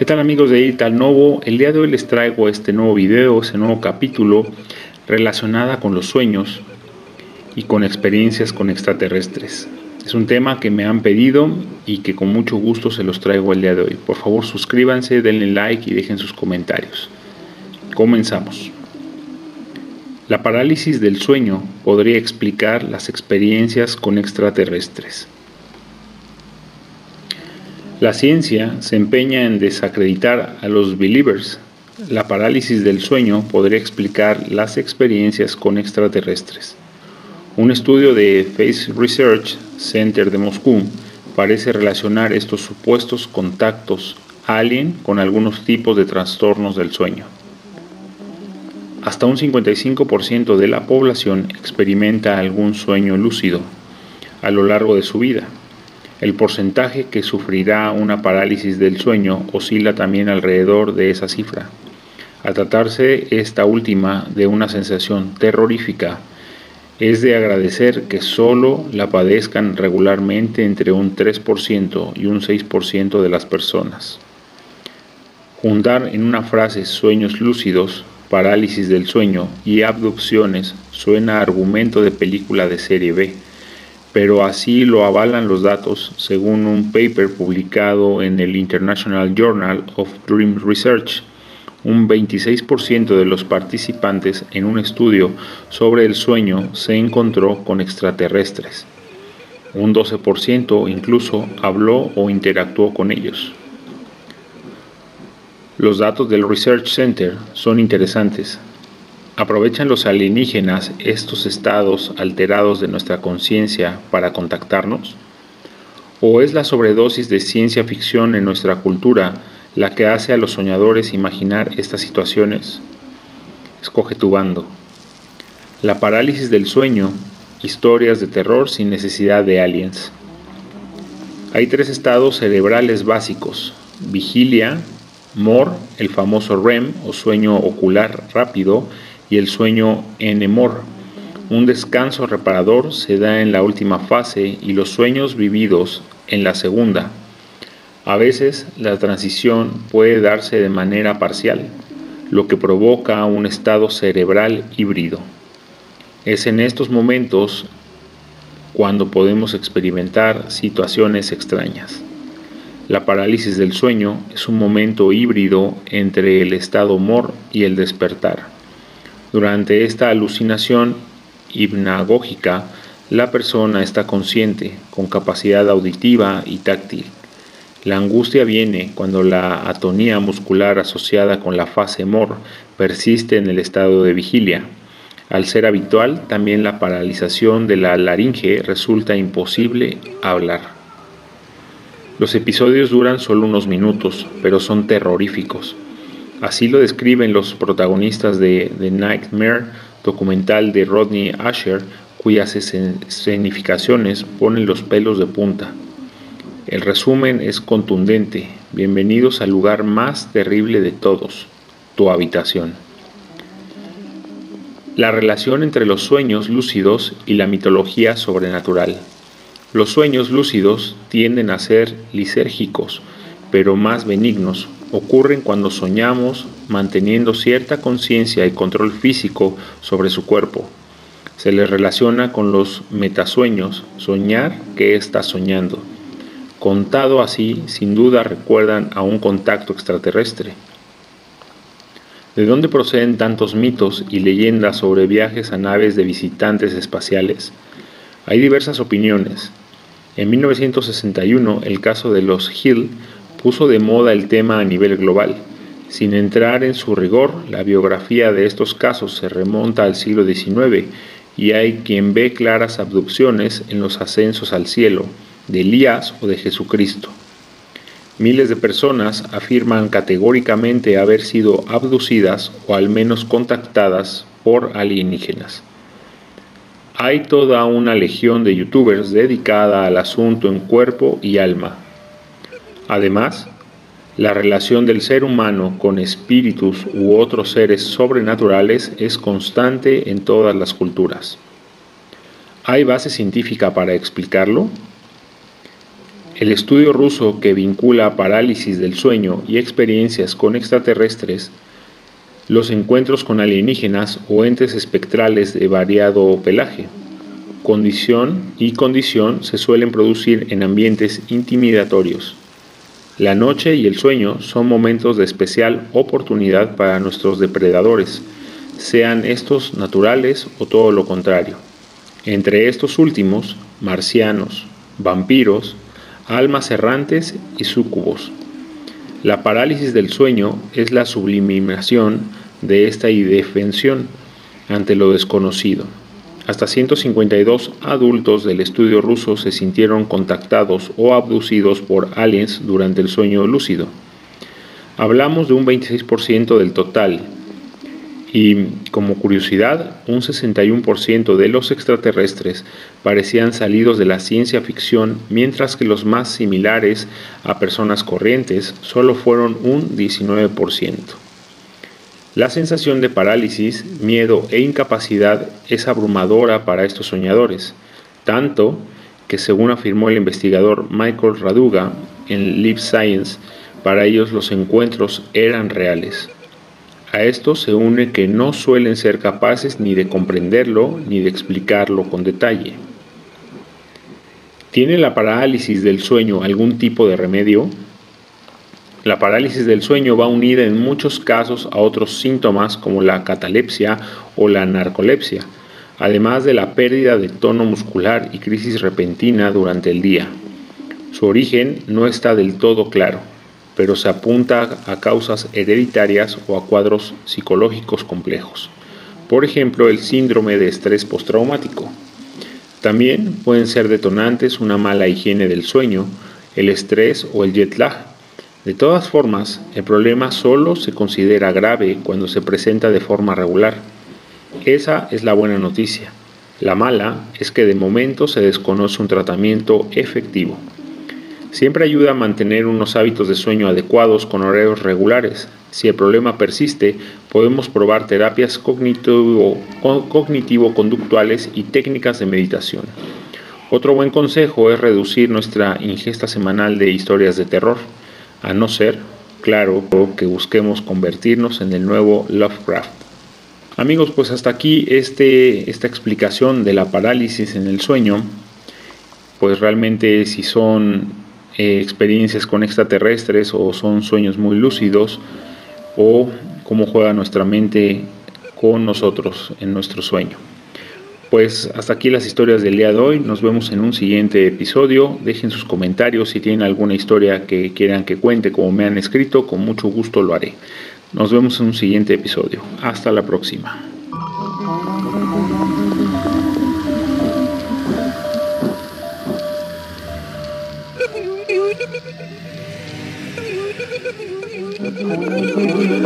¿Qué tal amigos de Edital Novo? El día de hoy les traigo este nuevo video, este nuevo capítulo relacionada con los sueños y con experiencias con extraterrestres. Es un tema que me han pedido y que con mucho gusto se los traigo el día de hoy. Por favor suscríbanse, denle like y dejen sus comentarios. Comenzamos. La parálisis del sueño podría explicar las experiencias con extraterrestres. La ciencia se empeña en desacreditar a los believers. La parálisis del sueño podría explicar las experiencias con extraterrestres. Un estudio de Face Research Center de Moscú parece relacionar estos supuestos contactos alien con algunos tipos de trastornos del sueño. Hasta un 55% de la población experimenta algún sueño lúcido a lo largo de su vida. El porcentaje que sufrirá una parálisis del sueño oscila también alrededor de esa cifra. Al tratarse esta última de una sensación terrorífica, es de agradecer que solo la padezcan regularmente entre un 3% y un 6% de las personas. Juntar en una frase sueños lúcidos, parálisis del sueño y abducciones suena argumento de película de serie B pero así lo avalan los datos según un paper publicado en el International Journal of Dream Research. Un 26% de los participantes en un estudio sobre el sueño se encontró con extraterrestres. Un 12% incluso habló o interactuó con ellos. Los datos del Research Center son interesantes, ¿Aprovechan los alienígenas estos estados alterados de nuestra conciencia para contactarnos? ¿O es la sobredosis de ciencia ficción en nuestra cultura la que hace a los soñadores imaginar estas situaciones? Escoge tu bando. La parálisis del sueño, historias de terror sin necesidad de aliens. Hay tres estados cerebrales básicos, vigilia, MOR, el famoso REM o sueño ocular rápido, y el sueño en Emor. Un descanso reparador se da en la última fase y los sueños vividos en la segunda. A veces la transición puede darse de manera parcial, lo que provoca un estado cerebral híbrido. Es en estos momentos cuando podemos experimentar situaciones extrañas. La parálisis del sueño es un momento híbrido entre el estado mor y el despertar. Durante esta alucinación hipnagógica, la persona está consciente, con capacidad auditiva y táctil. La angustia viene cuando la atonía muscular asociada con la fase MOR persiste en el estado de vigilia. Al ser habitual, también la paralización de la laringe resulta imposible hablar. Los episodios duran solo unos minutos, pero son terroríficos. Así lo describen los protagonistas de The Nightmare, documental de Rodney Asher, cuyas escenificaciones ponen los pelos de punta. El resumen es contundente. Bienvenidos al lugar más terrible de todos, tu habitación. La relación entre los sueños lúcidos y la mitología sobrenatural. Los sueños lúcidos tienden a ser lisérgicos, pero más benignos, ocurren cuando soñamos manteniendo cierta conciencia y control físico sobre su cuerpo. Se les relaciona con los metasueños, soñar que está soñando. Contado así, sin duda recuerdan a un contacto extraterrestre. ¿De dónde proceden tantos mitos y leyendas sobre viajes a naves de visitantes espaciales? Hay diversas opiniones. En 1961, el caso de los Hill puso de moda el tema a nivel global. Sin entrar en su rigor, la biografía de estos casos se remonta al siglo XIX y hay quien ve claras abducciones en los ascensos al cielo de Elías o de Jesucristo. Miles de personas afirman categóricamente haber sido abducidas o al menos contactadas por alienígenas. Hay toda una legión de youtubers dedicada al asunto en cuerpo y alma, Además, la relación del ser humano con espíritus u otros seres sobrenaturales es constante en todas las culturas. ¿Hay base científica para explicarlo? El estudio ruso que vincula parálisis del sueño y experiencias con extraterrestres, los encuentros con alienígenas o entes espectrales de variado pelaje, condición y condición se suelen producir en ambientes intimidatorios. La noche y el sueño son momentos de especial oportunidad para nuestros depredadores, sean estos naturales o todo lo contrario. Entre estos últimos, marcianos, vampiros, almas errantes y súcubos. La parálisis del sueño es la sublimación de esta indefensión ante lo desconocido. Hasta 152 adultos del estudio ruso se sintieron contactados o abducidos por aliens durante el sueño lúcido. Hablamos de un 26% del total y, como curiosidad, un 61% de los extraterrestres parecían salidos de la ciencia ficción, mientras que los más similares a personas corrientes solo fueron un 19%. La sensación de parálisis, miedo e incapacidad es abrumadora para estos soñadores, tanto que según afirmó el investigador Michael Raduga en Live Science, para ellos los encuentros eran reales. A esto se une que no suelen ser capaces ni de comprenderlo ni de explicarlo con detalle. ¿Tiene la parálisis del sueño algún tipo de remedio? La parálisis del sueño va unida en muchos casos a otros síntomas como la catalepsia o la narcolepsia, además de la pérdida de tono muscular y crisis repentina durante el día. Su origen no está del todo claro, pero se apunta a causas hereditarias o a cuadros psicológicos complejos. Por ejemplo, el síndrome de estrés postraumático. También pueden ser detonantes una mala higiene del sueño, el estrés o el jet lag, de todas formas, el problema solo se considera grave cuando se presenta de forma regular. Esa es la buena noticia. La mala es que de momento se desconoce un tratamiento efectivo. Siempre ayuda a mantener unos hábitos de sueño adecuados con horarios regulares. Si el problema persiste, podemos probar terapias cognitivo-conductuales y técnicas de meditación. Otro buen consejo es reducir nuestra ingesta semanal de historias de terror a no ser, claro, que busquemos convertirnos en el nuevo Lovecraft. Amigos, pues hasta aquí este, esta explicación de la parálisis en el sueño, pues realmente si son eh, experiencias con extraterrestres o son sueños muy lúcidos o cómo juega nuestra mente con nosotros en nuestro sueño. Pues hasta aquí las historias del día de hoy. Nos vemos en un siguiente episodio. Dejen sus comentarios si tienen alguna historia que quieran que cuente como me han escrito. Con mucho gusto lo haré. Nos vemos en un siguiente episodio. Hasta la próxima.